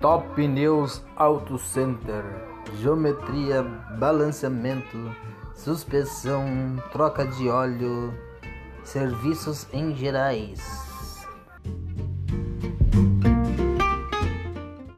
Top News Auto Center, geometria, balanceamento, suspensão, troca de óleo, serviços em gerais.